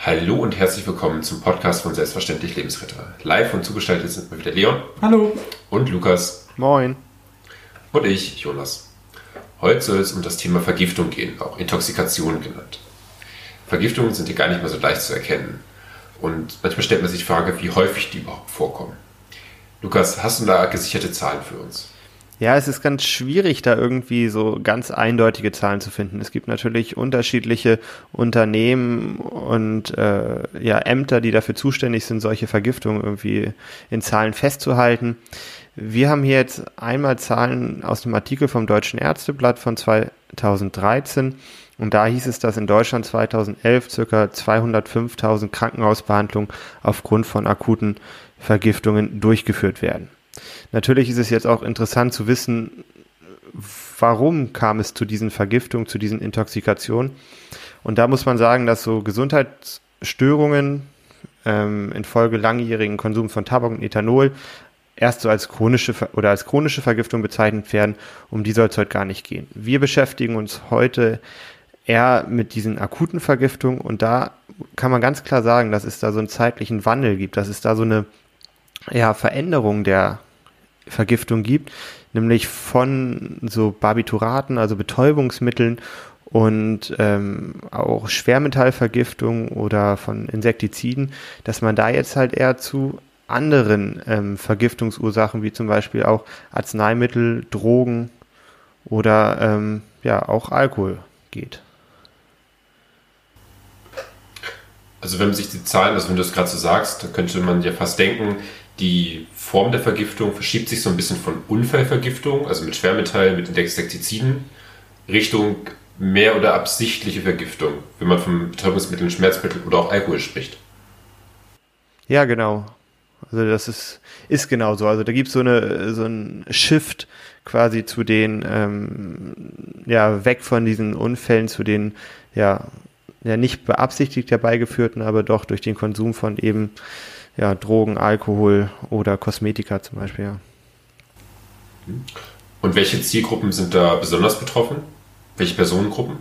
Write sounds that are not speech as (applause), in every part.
Hallo und herzlich willkommen zum Podcast von Selbstverständlich Lebensretter. Live und zugeschaltet sind wir wieder Leon. Hallo. Und Lukas. Moin. Und ich, Jonas. Heute soll es um das Thema Vergiftung gehen, auch Intoxikation genannt. Vergiftungen sind hier gar nicht mehr so leicht zu erkennen. Und manchmal stellt man sich die Frage, wie häufig die überhaupt vorkommen. Lukas, hast du da gesicherte Zahlen für uns? Ja, es ist ganz schwierig, da irgendwie so ganz eindeutige Zahlen zu finden. Es gibt natürlich unterschiedliche Unternehmen und äh, ja, Ämter, die dafür zuständig sind, solche Vergiftungen irgendwie in Zahlen festzuhalten. Wir haben hier jetzt einmal Zahlen aus dem Artikel vom Deutschen Ärzteblatt von 2013 und da hieß es, dass in Deutschland 2011 circa 205.000 Krankenhausbehandlungen aufgrund von akuten Vergiftungen durchgeführt werden. Natürlich ist es jetzt auch interessant zu wissen, warum kam es zu diesen Vergiftungen, zu diesen Intoxikationen. Und da muss man sagen, dass so Gesundheitsstörungen ähm, infolge langjährigen Konsums von Tabak und Ethanol erst so als chronische oder als chronische Vergiftung bezeichnet werden. Um die soll es heute gar nicht gehen. Wir beschäftigen uns heute eher mit diesen akuten Vergiftungen und da kann man ganz klar sagen, dass es da so einen zeitlichen Wandel gibt, dass es da so eine ja, Veränderung der Vergiftung gibt, nämlich von so Barbituraten, also Betäubungsmitteln und ähm, auch Schwermetallvergiftung oder von Insektiziden, dass man da jetzt halt eher zu anderen ähm, Vergiftungsursachen wie zum Beispiel auch Arzneimittel, Drogen oder ähm, ja auch Alkohol geht. Also wenn man sich die Zahlen, also wenn du das gerade so sagst, könnte man ja fast denken, die Form der Vergiftung verschiebt sich so ein bisschen von Unfallvergiftung, also mit Schwermetallen, mit Insektiziden, Richtung mehr oder absichtliche Vergiftung, wenn man von Betäubungsmitteln, Schmerzmitteln oder auch Alkohol spricht. Ja, genau. Also das ist, ist genau so. Also da gibt es so, eine, so einen Shift quasi zu den, ähm, ja, weg von diesen Unfällen zu den, ja, ja nicht beabsichtigt herbeigeführten, aber doch durch den Konsum von eben ja, Drogen, Alkohol oder Kosmetika zum Beispiel. Ja. Und welche Zielgruppen sind da besonders betroffen? Welche Personengruppen?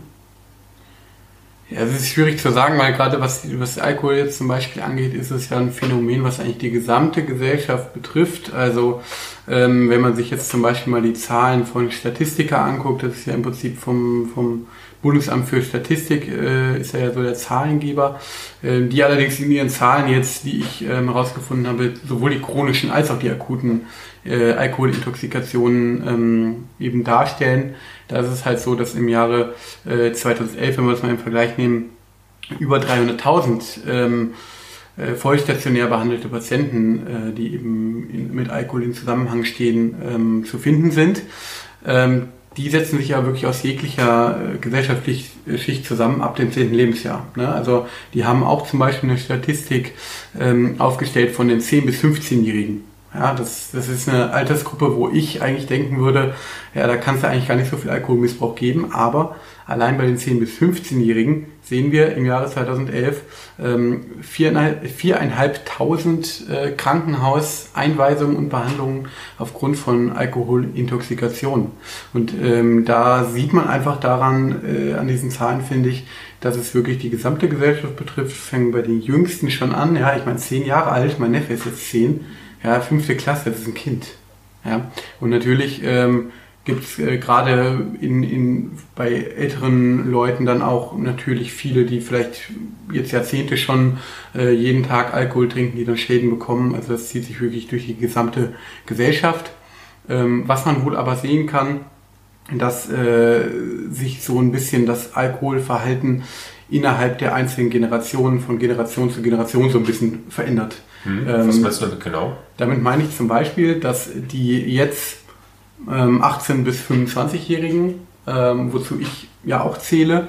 Ja, es ist schwierig zu sagen, weil gerade was, was Alkohol jetzt zum Beispiel angeht, ist es ja ein Phänomen, was eigentlich die gesamte Gesellschaft betrifft. Also ähm, wenn man sich jetzt zum Beispiel mal die Zahlen von Statistika anguckt, das ist ja im Prinzip vom, vom Bundesamt für Statistik äh, ist ja so der Zahlengeber, äh, die allerdings in ihren Zahlen jetzt, die ich ähm, herausgefunden habe, sowohl die chronischen als auch die akuten äh, Alkoholintoxikationen ähm, eben darstellen. Da ist es halt so, dass im Jahre äh, 2011, wenn wir das mal im Vergleich nehmen, über 300.000 ähm, äh, vollstationär behandelte Patienten, äh, die eben in, mit Alkohol in Zusammenhang stehen, ähm, zu finden sind. Ähm, die setzen sich ja wirklich aus jeglicher äh, gesellschaftlichen Schicht zusammen ab dem 10. Lebensjahr. Ne? Also die haben auch zum Beispiel eine Statistik ähm, aufgestellt von den 10- bis 15-Jährigen. Ja, das, das ist eine Altersgruppe, wo ich eigentlich denken würde, ja, da kann es ja eigentlich gar nicht so viel Alkoholmissbrauch geben, aber allein bei den 10- bis 15-Jährigen sehen wir im Jahre 2011 ähm, 4.500 äh, Krankenhauseinweisungen und Behandlungen aufgrund von Alkoholintoxikation. Und ähm, da sieht man einfach daran, äh, an diesen Zahlen finde ich, dass es wirklich die gesamte Gesellschaft betrifft, fängt bei den Jüngsten schon an. Ja, ich meine, zehn Jahre alt, mein Neffe ist jetzt zehn ja, fünfte Klasse, das ist ein Kind. Ja, und natürlich ähm, gibt es äh, gerade in, in, bei älteren Leuten dann auch natürlich viele, die vielleicht jetzt Jahrzehnte schon äh, jeden Tag Alkohol trinken, die dann Schäden bekommen. Also das zieht sich wirklich durch die gesamte Gesellschaft. Ähm, was man wohl aber sehen kann, dass äh, sich so ein bisschen das Alkoholverhalten innerhalb der einzelnen Generationen von Generation zu Generation so ein bisschen verändert. Hm, was ähm, meinst du damit genau? Damit meine ich zum Beispiel, dass die jetzt ähm, 18- bis 25-Jährigen, ähm, wozu ich ja auch zähle,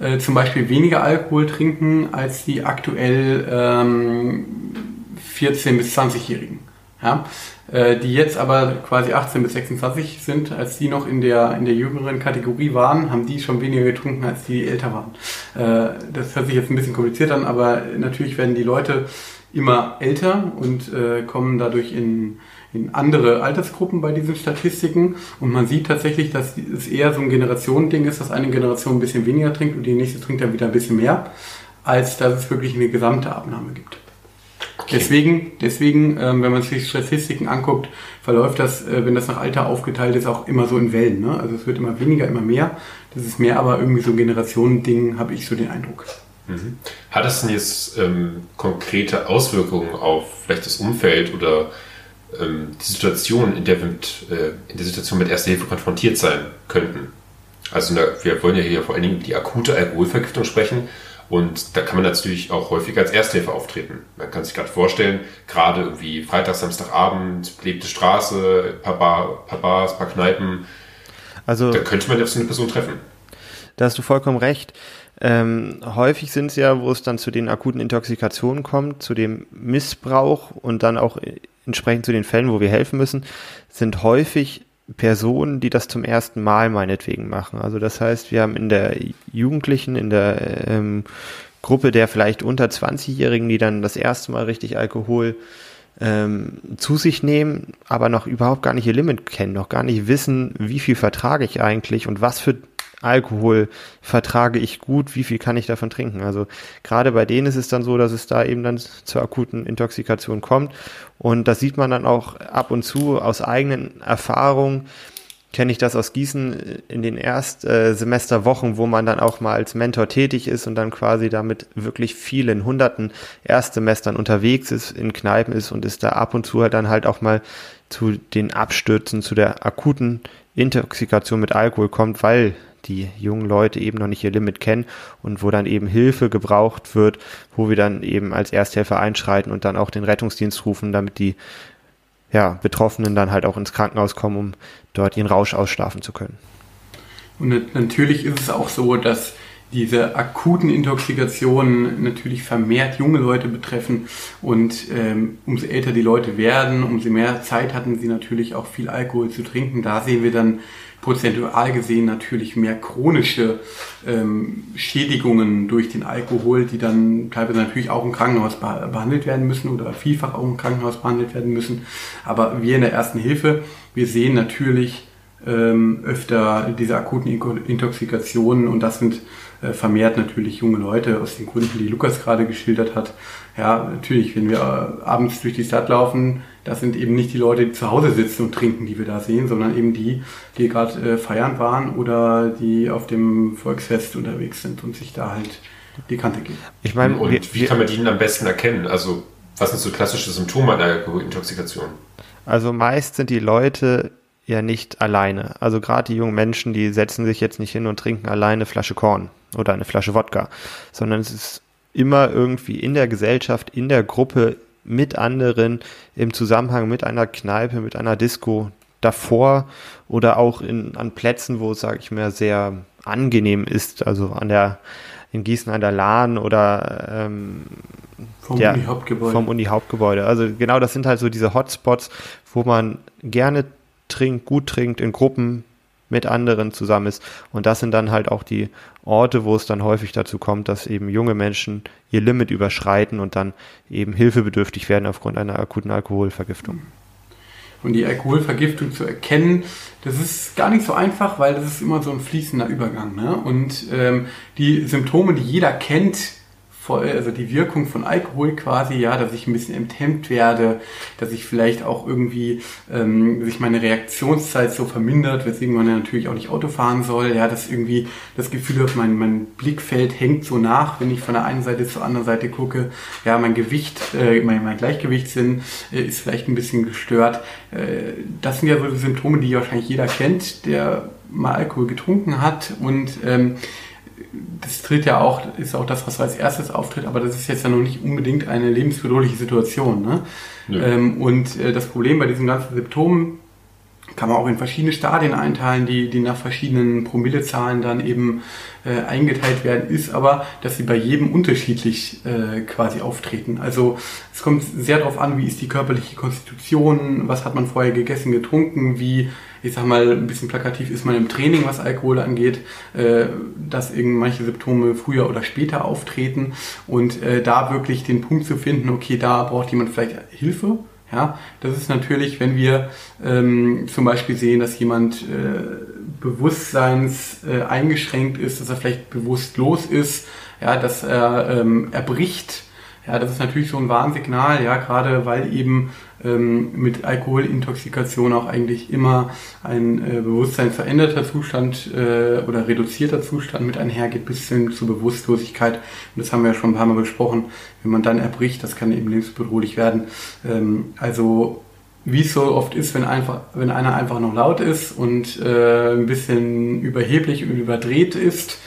äh, zum Beispiel weniger Alkohol trinken als die aktuell ähm, 14- bis 20-Jährigen. Ja? Äh, die jetzt aber quasi 18 bis 26 sind, als die noch in der, in der jüngeren Kategorie waren, haben die schon weniger getrunken, als die älter waren. Äh, das hört sich jetzt ein bisschen kompliziert an, aber natürlich werden die Leute immer älter und äh, kommen dadurch in, in andere Altersgruppen bei diesen Statistiken. Und man sieht tatsächlich, dass es eher so ein Generationending ist, dass eine Generation ein bisschen weniger trinkt und die nächste trinkt dann wieder ein bisschen mehr. als dass es wirklich eine gesamte Abnahme gibt. Okay. Deswegen, deswegen ähm, wenn man sich Statistiken anguckt, verläuft das, äh, wenn das nach Alter aufgeteilt ist, auch immer so in Wellen. Ne? Also es wird immer weniger, immer mehr. Das ist mehr aber irgendwie so ein Generationending, habe ich so den Eindruck. Mhm. Hat es denn jetzt ähm, konkrete Auswirkungen auf vielleicht das Umfeld oder ähm, die Situation, in der wir mit, äh, in der Situation mit Erster Hilfe konfrontiert sein könnten? Also der, wir wollen ja hier vor allen Dingen über die akute Alkoholvergiftung sprechen. Und da kann man natürlich auch häufig als Ersthilfe auftreten. Man kann sich gerade vorstellen, gerade irgendwie Freitag, Samstagabend, belebte Straße, paar, Bar, paar Bars, paar Kneipen. Also, da könnte man ja so eine Person treffen. Da hast du vollkommen recht. Ähm, häufig sind es ja, wo es dann zu den akuten Intoxikationen kommt, zu dem Missbrauch und dann auch entsprechend zu den Fällen, wo wir helfen müssen, sind häufig Personen, die das zum ersten Mal meinetwegen machen. Also das heißt, wir haben in der Jugendlichen, in der ähm, Gruppe der vielleicht unter 20-Jährigen, die dann das erste Mal richtig Alkohol ähm, zu sich nehmen, aber noch überhaupt gar nicht ihr Limit kennen, noch gar nicht wissen, wie viel vertrage ich eigentlich und was für Alkohol vertrage ich gut, wie viel kann ich davon trinken. Also gerade bei denen ist es dann so, dass es da eben dann zur akuten Intoxikation kommt. Und das sieht man dann auch ab und zu aus eigenen Erfahrungen. Kenne ich das aus Gießen in den Erstsemesterwochen, wo man dann auch mal als Mentor tätig ist und dann quasi damit wirklich vielen hunderten Erstsemestern unterwegs ist, in Kneipen ist und ist da ab und zu halt dann halt auch mal zu den Abstürzen, zu der akuten Intoxikation mit Alkohol kommt, weil die jungen Leute eben noch nicht ihr Limit kennen und wo dann eben Hilfe gebraucht wird, wo wir dann eben als Ersthelfer einschreiten und dann auch den Rettungsdienst rufen, damit die ja, Betroffenen dann halt auch ins Krankenhaus kommen, um dort ihren Rausch ausschlafen zu können. Und natürlich ist es auch so, dass diese akuten Intoxikationen natürlich vermehrt junge Leute betreffen und ähm, umso älter die Leute werden, umso mehr Zeit hatten sie natürlich auch viel Alkohol zu trinken. Da sehen wir dann prozentual gesehen natürlich mehr chronische ähm, Schädigungen durch den Alkohol, die dann teilweise natürlich auch im Krankenhaus behandelt werden müssen oder vielfach auch im Krankenhaus behandelt werden müssen. Aber wir in der ersten Hilfe, wir sehen natürlich ähm, öfter diese akuten Intoxikationen und das sind vermehrt natürlich junge Leute aus den Gründen, die Lukas gerade geschildert hat. Ja, natürlich, wenn wir äh, abends durch die Stadt laufen, das sind eben nicht die Leute, die zu Hause sitzen und trinken, die wir da sehen, sondern eben die, die gerade äh, feiern waren oder die auf dem Volksfest unterwegs sind und sich da halt die Kante geben. Ich meine, und wir, wie kann man die denn am besten erkennen? Also, was sind so klassische Symptome einer Alkoholintoxikation? Also meist sind die Leute ja nicht alleine. Also gerade die jungen Menschen, die setzen sich jetzt nicht hin und trinken alleine eine Flasche Korn oder eine Flasche Wodka, sondern es ist immer irgendwie in der Gesellschaft, in der Gruppe mit anderen im Zusammenhang mit einer Kneipe, mit einer Disco davor oder auch in, an Plätzen, wo es, sage ich mal, sehr angenehm ist, also an der in Gießen an der Lahn oder ähm, vom ja, Uni-Hauptgebäude. Vom Uni-Hauptgebäude. Also genau, das sind halt so diese Hotspots, wo man gerne trinkt, gut trinkt, in Gruppen mit anderen zusammen ist. Und das sind dann halt auch die Orte, wo es dann häufig dazu kommt, dass eben junge Menschen ihr Limit überschreiten und dann eben hilfebedürftig werden aufgrund einer akuten Alkoholvergiftung. Und die Alkoholvergiftung zu erkennen, das ist gar nicht so einfach, weil das ist immer so ein fließender Übergang. Ne? Und ähm, die Symptome, die jeder kennt, also die Wirkung von Alkohol quasi, ja, dass ich ein bisschen enthemmt werde, dass ich vielleicht auch irgendwie ähm, sich meine Reaktionszeit so vermindert, weswegen man ja natürlich auch nicht Auto fahren soll, ja, dass irgendwie das Gefühl hat, mein, mein Blickfeld hängt so nach, wenn ich von der einen Seite zur anderen Seite gucke, ja, mein Gewicht, äh, mein, mein Gleichgewichtssinn äh, ist vielleicht ein bisschen gestört. Äh, das sind ja so Symptome, die wahrscheinlich jeder kennt, der mal Alkohol getrunken hat. Und ähm, das tritt ja auch, ist auch das, was als erstes auftritt, aber das ist jetzt ja noch nicht unbedingt eine lebensbedrohliche Situation. Ne? Ähm, und äh, das Problem bei diesen ganzen Symptomen kann man auch in verschiedene Stadien einteilen, die, die nach verschiedenen Promillezahlen dann eben äh, eingeteilt werden, ist aber, dass sie bei jedem unterschiedlich äh, quasi auftreten. Also es kommt sehr darauf an, wie ist die körperliche Konstitution, was hat man vorher gegessen, getrunken, wie ich sag mal, ein bisschen plakativ ist man im Training, was Alkohol angeht, äh, dass manche Symptome früher oder später auftreten und äh, da wirklich den Punkt zu finden, okay, da braucht jemand vielleicht Hilfe. Ja, das ist natürlich, wenn wir ähm, zum Beispiel sehen, dass jemand äh, bewusstseins äh, eingeschränkt ist, dass er vielleicht bewusstlos ist, ja, dass er ähm, erbricht. Ja, das ist natürlich so ein Warnsignal, ja, gerade weil eben ähm, mit Alkoholintoxikation auch eigentlich immer ein äh, Bewusstsein veränderter Zustand äh, oder reduzierter Zustand mit einhergeht bis hin zur Bewusstlosigkeit. Und das haben wir ja schon ein paar Mal besprochen. Wenn man dann erbricht, das kann eben lebensbedrohlich werden. Ähm, also wie es so oft ist, wenn, einfach, wenn einer einfach noch laut ist und äh, ein bisschen überheblich und überdreht ist,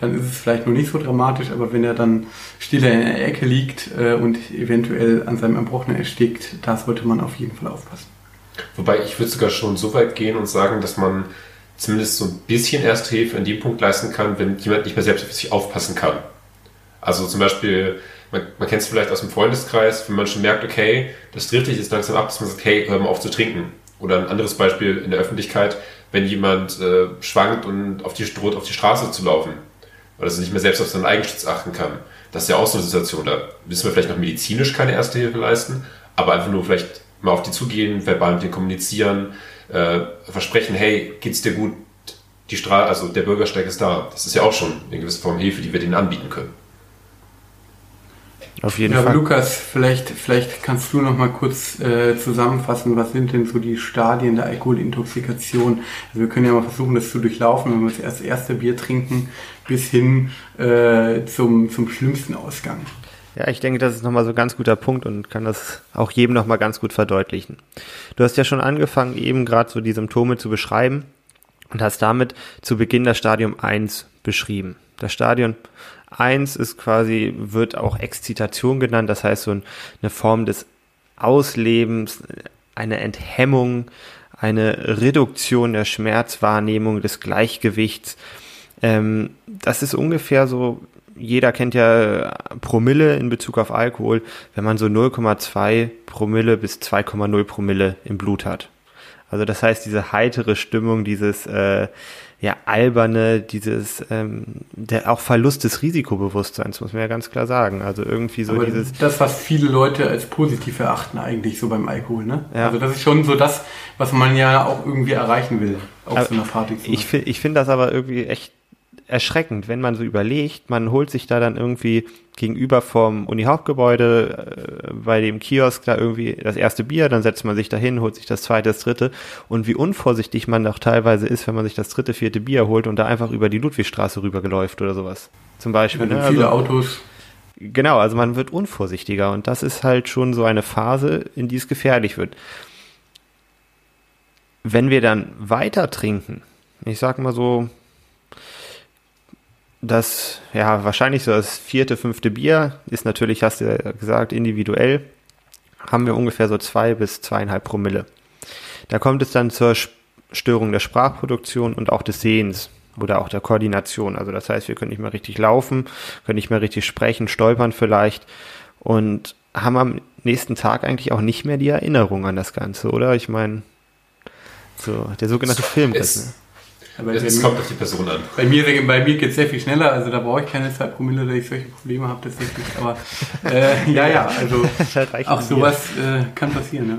dann ist es vielleicht noch nicht so dramatisch, aber wenn er dann stiller in der Ecke liegt äh, und eventuell an seinem Erbrochenen erstickt, da sollte man auf jeden Fall aufpassen. Wobei ich würde sogar schon so weit gehen und sagen, dass man zumindest so ein bisschen Erste Hilfe in dem Punkt leisten kann, wenn jemand nicht mehr selbst auf sich aufpassen kann. Also zum Beispiel, man, man kennt es vielleicht aus dem Freundeskreis, wenn man schon merkt, okay, das driftet jetzt langsam ab, dass man sagt, hey, hör mal auf zu trinken. Oder ein anderes Beispiel in der Öffentlichkeit, wenn jemand äh, schwankt und auf die, droht, auf die Straße zu laufen weil er nicht mehr selbst auf seinen Eigenschutz achten kann. Das ist ja auch so eine Situation, da müssen wir vielleicht noch medizinisch keine erste Hilfe leisten, aber einfach nur vielleicht mal auf die zugehen, verbal mit denen kommunizieren, äh, versprechen, hey, geht's dir gut? Die Strahl, also der Bürgersteig ist da. Das ist ja auch schon eine gewisse Form Hilfe, die wir denen anbieten können. Auf jeden ja, Fall. Lukas, vielleicht, vielleicht kannst du noch mal kurz äh, zusammenfassen, was sind denn so die Stadien der Alkoholintoxikation? Also wir können ja mal versuchen, das zu durchlaufen, wenn wir das erste, erste Bier trinken, bis hin äh, zum, zum schlimmsten Ausgang. Ja, ich denke, das ist nochmal so ein ganz guter Punkt und kann das auch jedem nochmal ganz gut verdeutlichen. Du hast ja schon angefangen, eben gerade so die Symptome zu beschreiben und hast damit zu Beginn das Stadium 1 beschrieben. Das Stadion Eins ist quasi, wird auch Exzitation genannt, das heißt so eine Form des Auslebens, eine Enthemmung, eine Reduktion der Schmerzwahrnehmung, des Gleichgewichts. Ähm, das ist ungefähr so, jeder kennt ja Promille in Bezug auf Alkohol, wenn man so 0,2 Promille bis 2,0 Promille im Blut hat. Also das heißt, diese heitere Stimmung, dieses äh, ja alberne, dieses ähm, der auch Verlust des Risikobewusstseins, muss man ja ganz klar sagen. Also irgendwie so Aber dieses. Das, was viele Leute als positiv erachten, eigentlich so beim Alkohol, ne? Ja. Also das ist schon so das, was man ja auch irgendwie erreichen will auf so einer Party. Ich, ich finde das aber irgendwie echt erschreckend, wenn man so überlegt, man holt sich da dann irgendwie gegenüber vom Uni-Hauptgebäude äh, bei dem Kiosk da irgendwie das erste Bier, dann setzt man sich da hin, holt sich das zweite, das dritte und wie unvorsichtig man doch teilweise ist, wenn man sich das dritte, vierte Bier holt und da einfach über die Ludwigstraße rübergeläuft oder sowas. Zum Beispiel. Ja, ne? Viele also, Autos. Genau, also man wird unvorsichtiger und das ist halt schon so eine Phase, in die es gefährlich wird. Wenn wir dann weiter trinken, ich sag mal so das, ja, wahrscheinlich so das vierte, fünfte Bier ist natürlich, hast du ja gesagt, individuell. Haben wir ungefähr so zwei bis zweieinhalb Promille. Da kommt es dann zur Störung der Sprachproduktion und auch des Sehens oder auch der Koordination. Also das heißt, wir können nicht mehr richtig laufen, können nicht mehr richtig sprechen, stolpern vielleicht und haben am nächsten Tag eigentlich auch nicht mehr die Erinnerung an das Ganze, oder? Ich meine, so der sogenannte Filmriss. Ne? Aber es kommt auf die Person an. Bei mir, bei mir geht es sehr viel schneller, also da brauche ich keine 2 Promille, da ich solche Probleme habe tatsächlich. Aber äh, ja, ja, also (laughs) auch sowas äh, kann passieren. Ja.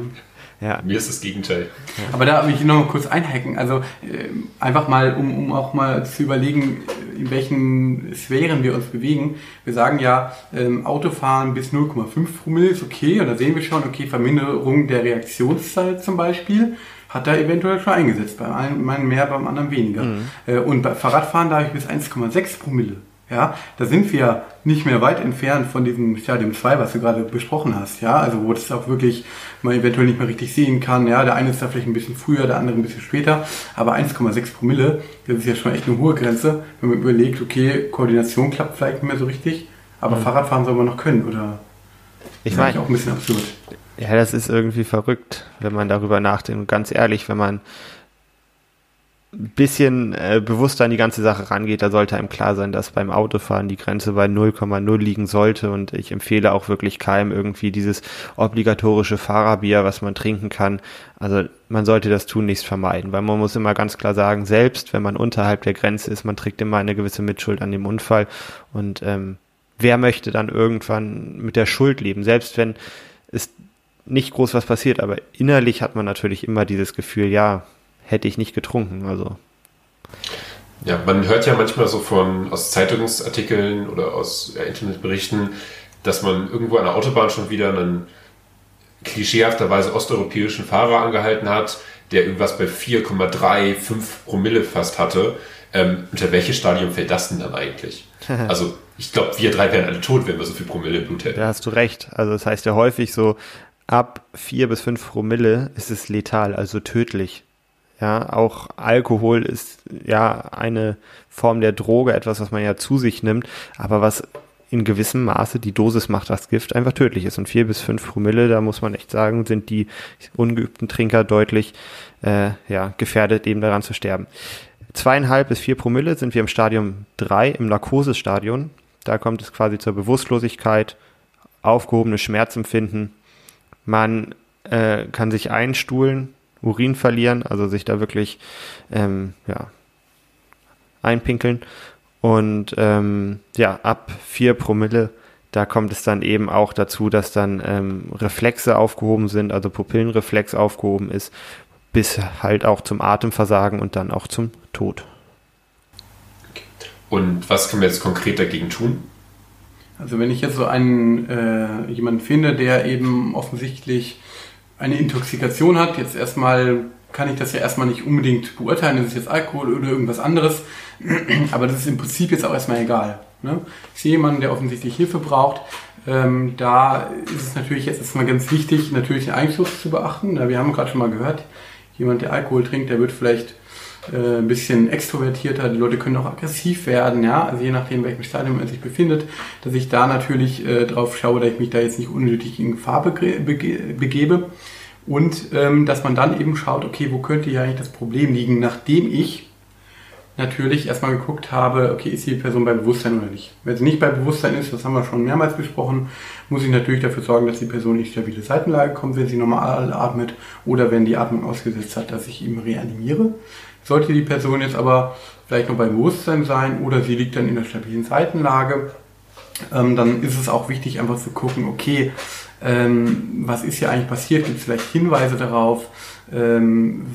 Ja. Mir ist das Gegenteil. Aber da will ich noch mal kurz einhacken. Also äh, einfach mal, um, um auch mal zu überlegen, in welchen Sphären wir uns bewegen. Wir sagen ja, ähm, Autofahren bis 0,5 Promille ist okay. Und da sehen wir schon, okay, Verminderung der Reaktionszeit zum Beispiel hat er eventuell schon eingesetzt. Bei einem mehr, beim anderen weniger. Mhm. Äh, und bei Fahrradfahren da habe ich bis 1,6 Promille. Ja, da sind wir nicht mehr weit entfernt von diesem Stadium 2, was du gerade besprochen hast. Ja, also wo das auch wirklich man eventuell nicht mehr richtig sehen kann. Ja, der eine ist da vielleicht ein bisschen früher, der andere ein bisschen später. Aber 1,6 Promille, das ist ja schon echt eine hohe Grenze, wenn man überlegt, okay, Koordination klappt vielleicht nicht mehr so richtig, aber mhm. Fahrradfahren soll man noch können, oder? Ich meine, auch ein bisschen absurd. Ja, das ist irgendwie verrückt, wenn man darüber nachdenkt. Und ganz ehrlich, wenn man ein bisschen äh, bewusster an die ganze Sache rangeht, da sollte einem klar sein, dass beim Autofahren die Grenze bei 0,0 liegen sollte. Und ich empfehle auch wirklich keinem irgendwie dieses obligatorische Fahrerbier, was man trinken kann. Also man sollte das tunlichst vermeiden, weil man muss immer ganz klar sagen, selbst wenn man unterhalb der Grenze ist, man trägt immer eine gewisse Mitschuld an dem Unfall. Und ähm, wer möchte dann irgendwann mit der Schuld leben? Selbst wenn es nicht groß was passiert, aber innerlich hat man natürlich immer dieses Gefühl, ja, hätte ich nicht getrunken, also. Ja, man hört ja manchmal so von aus Zeitungsartikeln oder aus ja, Internetberichten, dass man irgendwo an der Autobahn schon wieder einen klischeehafterweise osteuropäischen Fahrer angehalten hat, der irgendwas bei 4,3, 5 Promille fast hatte. Ähm, unter welches Stadium fällt das denn dann eigentlich? (laughs) Also ich glaube, wir drei wären alle tot, wenn wir so viel Promille im Blut hätten. Da hast du recht. Also das heißt ja häufig so, ab 4 bis 5 Promille ist es letal, also tödlich. Ja, auch Alkohol ist ja eine Form der Droge, etwas, was man ja zu sich nimmt, aber was in gewissem Maße die Dosis macht das Gift einfach tödlich ist. Und vier bis fünf Promille, da muss man echt sagen, sind die ungeübten Trinker deutlich äh, ja, gefährdet, eben daran zu sterben. Zweieinhalb bis vier Promille sind wir im Stadium drei im Narkosestadion. Da kommt es quasi zur Bewusstlosigkeit, aufgehobenes Schmerzempfinden. Man äh, kann sich einstuhlen, Urin verlieren, also sich da wirklich ähm, ja, einpinkeln und ähm, ja, ab vier Promille, da kommt es dann eben auch dazu, dass dann ähm, Reflexe aufgehoben sind, also Pupillenreflex aufgehoben ist, bis halt auch zum Atemversagen und dann auch zum Tod. Und was können wir jetzt konkret dagegen tun? Also wenn ich jetzt so einen äh, jemanden finde, der eben offensichtlich eine Intoxikation hat, jetzt erstmal kann ich das ja erstmal nicht unbedingt beurteilen, ist es jetzt Alkohol oder irgendwas anderes, (clears throat) aber das ist im Prinzip jetzt auch erstmal egal. Ne? Ich sehe jemanden, der offensichtlich Hilfe braucht, ähm, da ist es natürlich jetzt erstmal ganz wichtig, natürlich den Einfluss zu beachten. Ja, wir haben gerade schon mal gehört, jemand, der Alkohol trinkt, der wird vielleicht äh, ein bisschen extrovertierter, die Leute können auch aggressiv werden, ja, also je nachdem, welchem Stadium er sich befindet, dass ich da natürlich äh, drauf schaue, dass ich mich da jetzt nicht unnötig in Gefahr bege begebe. Und ähm, dass man dann eben schaut, okay, wo könnte ja eigentlich das Problem liegen, nachdem ich natürlich erstmal geguckt habe, okay, ist die Person bei Bewusstsein oder nicht. Wenn sie nicht bei Bewusstsein ist, das haben wir schon mehrmals besprochen, muss ich natürlich dafür sorgen, dass die Person in stabile Seitenlage kommt, wenn sie normal atmet oder wenn die Atmung ausgesetzt hat, dass ich ihm reanimiere. Sollte die Person jetzt aber vielleicht noch bei Bewusstsein sein oder sie liegt dann in der stabilen Seitenlage, ähm, dann ist es auch wichtig, einfach zu gucken, okay, ähm, was ist hier eigentlich passiert? Gibt es vielleicht Hinweise darauf, ähm,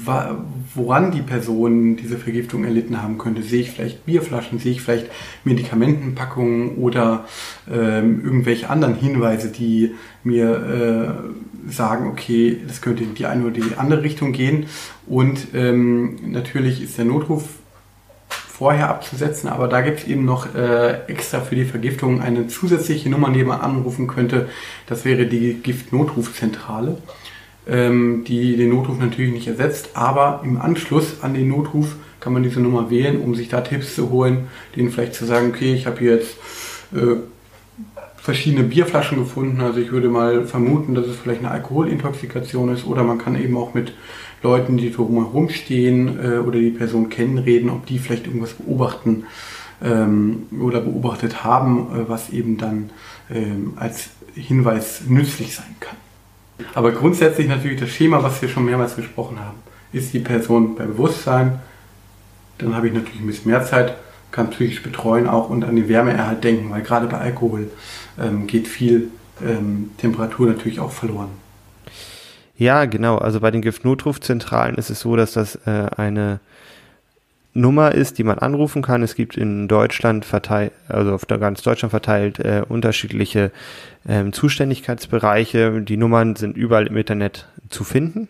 woran die Person diese Vergiftung erlitten haben könnte? Sehe ich vielleicht Bierflaschen, sehe ich vielleicht Medikamentenpackungen oder ähm, irgendwelche anderen Hinweise, die mir äh, sagen, okay, das könnte in die eine oder die andere Richtung gehen. Und ähm, natürlich ist der Notruf vorher abzusetzen, aber da gibt es eben noch äh, extra für die Vergiftung eine zusätzliche Nummer, die man anrufen könnte. Das wäre die Giftnotrufzentrale, ähm, die den Notruf natürlich nicht ersetzt, aber im Anschluss an den Notruf kann man diese Nummer wählen, um sich da Tipps zu holen, denen vielleicht zu sagen, okay, ich habe jetzt äh, verschiedene Bierflaschen gefunden, also ich würde mal vermuten, dass es vielleicht eine Alkoholintoxikation ist oder man kann eben auch mit Leuten, die drumherum stehen äh, oder die Person kennen, reden, ob die vielleicht irgendwas beobachten ähm, oder beobachtet haben, äh, was eben dann ähm, als Hinweis nützlich sein kann. Aber grundsätzlich natürlich das Schema, was wir schon mehrmals gesprochen haben. Ist die Person bei Bewusstsein, dann habe ich natürlich ein bisschen mehr Zeit, kann psychisch betreuen auch und an den Wärmeerhalt denken, weil gerade bei Alkohol ähm, geht viel ähm, Temperatur natürlich auch verloren. Ja, genau. Also bei den Giftnotrufzentralen ist es so, dass das äh, eine Nummer ist, die man anrufen kann. Es gibt in Deutschland verteilt, also auf ganz Deutschland verteilt, äh, unterschiedliche ähm, Zuständigkeitsbereiche. Die Nummern sind überall im Internet zu finden.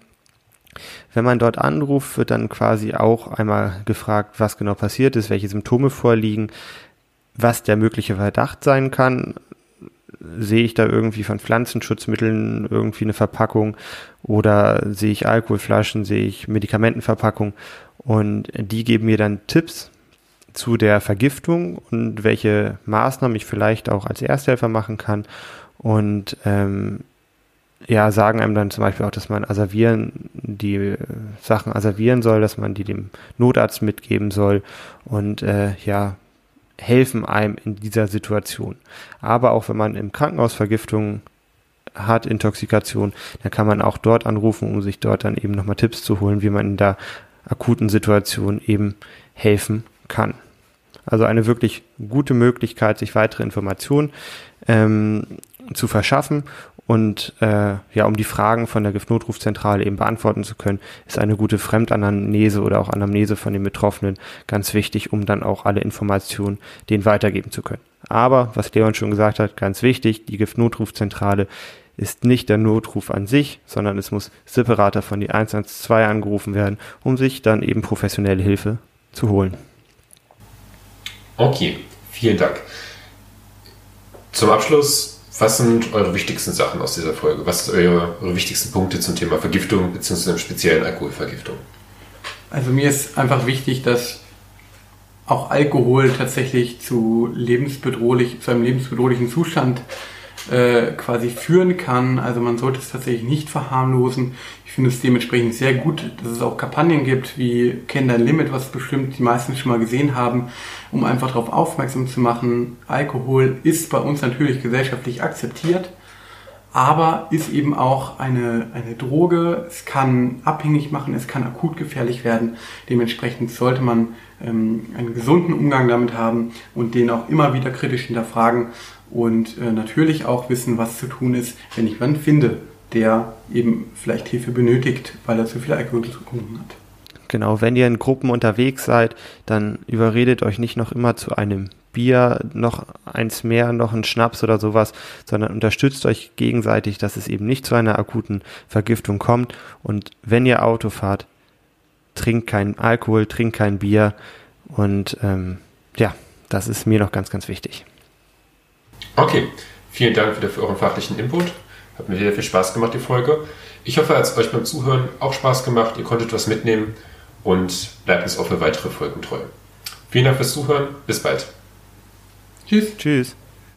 Wenn man dort anruft, wird dann quasi auch einmal gefragt, was genau passiert ist, welche Symptome vorliegen, was der mögliche Verdacht sein kann sehe ich da irgendwie von Pflanzenschutzmitteln irgendwie eine Verpackung oder sehe ich Alkoholflaschen, sehe ich Medikamentenverpackung? Und die geben mir dann Tipps zu der Vergiftung und welche Maßnahmen ich vielleicht auch als Ersthelfer machen kann. Und ähm, ja, sagen einem dann zum Beispiel auch, dass man asservieren, die Sachen asservieren soll, dass man die dem Notarzt mitgeben soll. Und äh, ja, helfen einem in dieser Situation. Aber auch wenn man im Krankenhaus Vergiftung hat, Intoxikation, dann kann man auch dort anrufen, um sich dort dann eben nochmal Tipps zu holen, wie man in der akuten Situation eben helfen kann. Also eine wirklich gute Möglichkeit, sich weitere Informationen ähm, zu verschaffen und äh, ja, um die Fragen von der Giftnotrufzentrale eben beantworten zu können, ist eine gute Fremdanamnese oder auch Anamnese von den Betroffenen ganz wichtig, um dann auch alle Informationen denen weitergeben zu können. Aber, was Leon schon gesagt hat, ganz wichtig, die Giftnotrufzentrale ist nicht der Notruf an sich, sondern es muss separater von die 112 angerufen werden, um sich dann eben professionelle Hilfe zu holen. Okay, vielen Dank. Zum Abschluss, was sind eure wichtigsten Sachen aus dieser Folge? Was sind eure, eure wichtigsten Punkte zum Thema Vergiftung im speziellen Alkoholvergiftung? Also mir ist einfach wichtig, dass auch Alkohol tatsächlich zu lebensbedrohlich, zu einem lebensbedrohlichen Zustand äh, quasi führen kann. Also man sollte es tatsächlich nicht verharmlosen. Ich finde es dementsprechend sehr gut, dass es auch Kampagnen gibt wie Kenn dein Limit, was bestimmt die meisten schon mal gesehen haben, um einfach darauf aufmerksam zu machen, Alkohol ist bei uns natürlich gesellschaftlich akzeptiert, aber ist eben auch eine, eine Droge. Es kann abhängig machen, es kann akut gefährlich werden. Dementsprechend sollte man ähm, einen gesunden Umgang damit haben und den auch immer wieder kritisch hinterfragen und äh, natürlich auch wissen, was zu tun ist, wenn ich jemanden finde, der eben vielleicht Hilfe benötigt, weil er zu viel Alkohol getrunken hat. Genau, wenn ihr in Gruppen unterwegs seid, dann überredet euch nicht noch immer zu einem Bier, noch eins mehr, noch ein Schnaps oder sowas, sondern unterstützt euch gegenseitig, dass es eben nicht zu einer akuten Vergiftung kommt. Und wenn ihr Auto fahrt, trinkt kein Alkohol, trinkt kein Bier. Und ähm, ja, das ist mir noch ganz, ganz wichtig. Okay, vielen Dank wieder für euren fachlichen Input. Hat mir sehr viel Spaß gemacht, die Folge. Ich hoffe, es hat euch beim Zuhören auch Spaß gemacht. Ihr konntet was mitnehmen und bleibt uns auch für weitere Folgen treu. Vielen Dank fürs Zuhören. Bis bald. Tschüss. Tschüss.